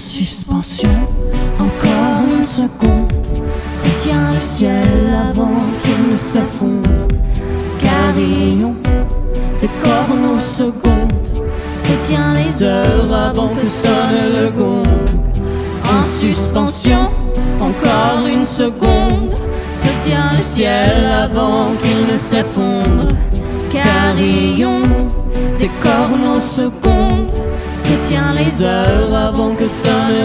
suspension, encore une seconde. Retiens le ciel avant qu'il ne s'effondre. Carillon, décore nos secondes. Retiens les heures avant que sonne le gong. En suspension, encore une seconde. Retiens le ciel avant qu'il ne s'effondre. Carillon, décore nos Retiens les heures avant que sonne.